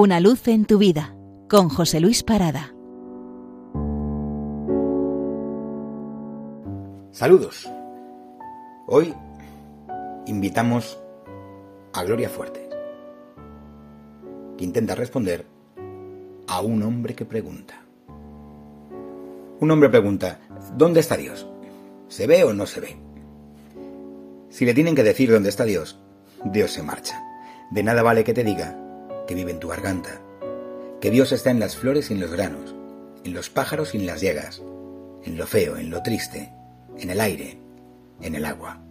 Una luz en tu vida con José Luis Parada. Saludos. Hoy invitamos a Gloria Fuertes, que intenta responder a un hombre que pregunta. Un hombre pregunta, ¿dónde está Dios? ¿Se ve o no se ve? Si le tienen que decir dónde está Dios, Dios se marcha. De nada vale que te diga que vive en tu garganta, que Dios está en las flores y en los granos, en los pájaros y en las llegas, en lo feo, en lo triste, en el aire, en el agua.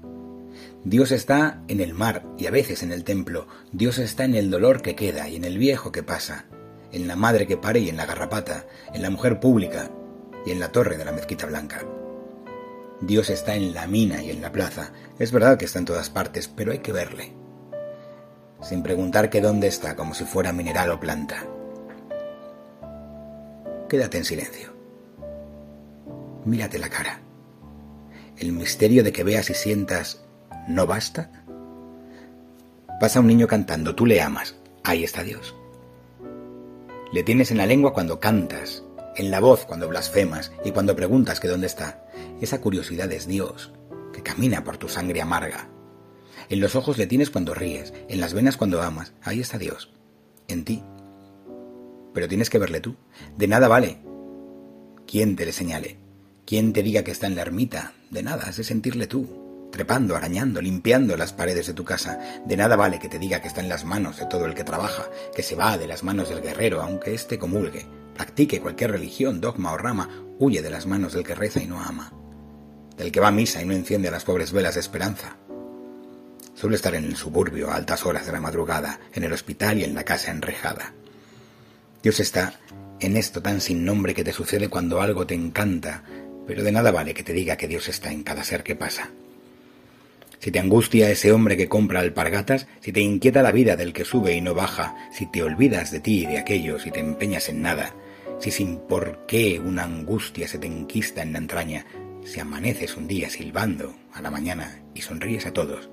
Dios está en el mar y a veces en el templo. Dios está en el dolor que queda y en el viejo que pasa, en la madre que pare y en la garrapata, en la mujer pública y en la torre de la mezquita blanca. Dios está en la mina y en la plaza. Es verdad que está en todas partes, pero hay que verle sin preguntar que dónde está, como si fuera mineral o planta. Quédate en silencio. Mírate la cara. ¿El misterio de que veas y sientas no basta? Pasa un niño cantando, tú le amas, ahí está Dios. Le tienes en la lengua cuando cantas, en la voz cuando blasfemas y cuando preguntas que dónde está. Esa curiosidad es Dios, que camina por tu sangre amarga, en los ojos le tienes cuando ríes, en las venas cuando amas. Ahí está Dios, en ti. Pero tienes que verle tú. De nada vale. ¿Quién te le señale? ¿Quién te diga que está en la ermita? De nada, has de sentirle tú. Trepando, arañando, limpiando las paredes de tu casa. De nada vale que te diga que está en las manos de todo el que trabaja, que se va de las manos del guerrero, aunque éste comulgue, practique cualquier religión, dogma o rama, huye de las manos del que reza y no ama, del que va a misa y no enciende las pobres velas de esperanza, Suele estar en el suburbio a altas horas de la madrugada, en el hospital y en la casa enrejada. Dios está en esto tan sin nombre que te sucede cuando algo te encanta, pero de nada vale que te diga que Dios está en cada ser que pasa. Si te angustia ese hombre que compra alpargatas, si te inquieta la vida del que sube y no baja, si te olvidas de ti y de aquellos y te empeñas en nada, si sin por qué una angustia se te enquista en la entraña, si amaneces un día silbando a la mañana y sonríes a todos,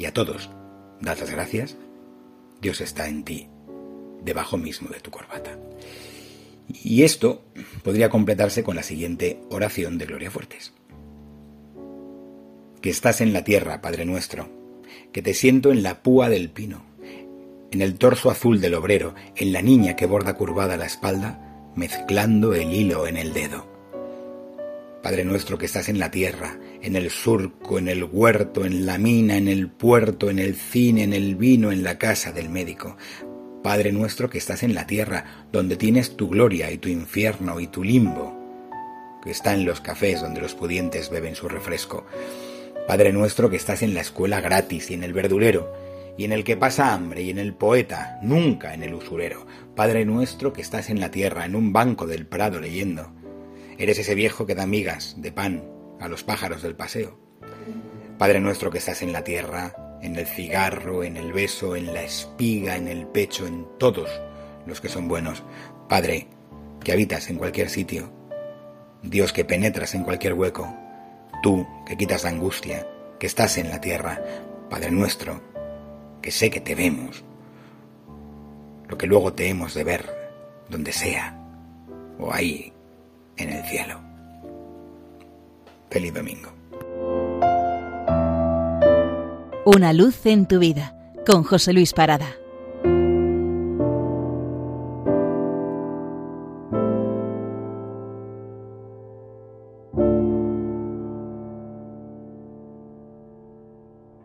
y a todos das las gracias, Dios está en ti, debajo mismo de tu corbata. Y esto podría completarse con la siguiente oración de Gloria Fuertes. Que estás en la tierra, Padre nuestro, que te siento en la púa del pino, en el torso azul del obrero, en la niña que borda curvada la espalda, mezclando el hilo en el dedo. Padre nuestro que estás en la tierra, en el surco, en el huerto, en la mina, en el puerto, en el cine, en el vino, en la casa del médico. Padre nuestro que estás en la tierra, donde tienes tu gloria y tu infierno y tu limbo, que está en los cafés donde los pudientes beben su refresco. Padre nuestro que estás en la escuela gratis y en el verdulero, y en el que pasa hambre y en el poeta, nunca en el usurero. Padre nuestro que estás en la tierra, en un banco del prado leyendo Eres ese viejo que da migas de pan a los pájaros del paseo. Padre nuestro que estás en la tierra, en el cigarro, en el beso, en la espiga, en el pecho, en todos los que son buenos. Padre, que habitas en cualquier sitio. Dios que penetras en cualquier hueco. Tú que quitas la angustia, que estás en la tierra. Padre nuestro, que sé que te vemos. Lo que luego te hemos de ver, donde sea, o ahí en el cielo. Feliz domingo. Una luz en tu vida con José Luis Parada.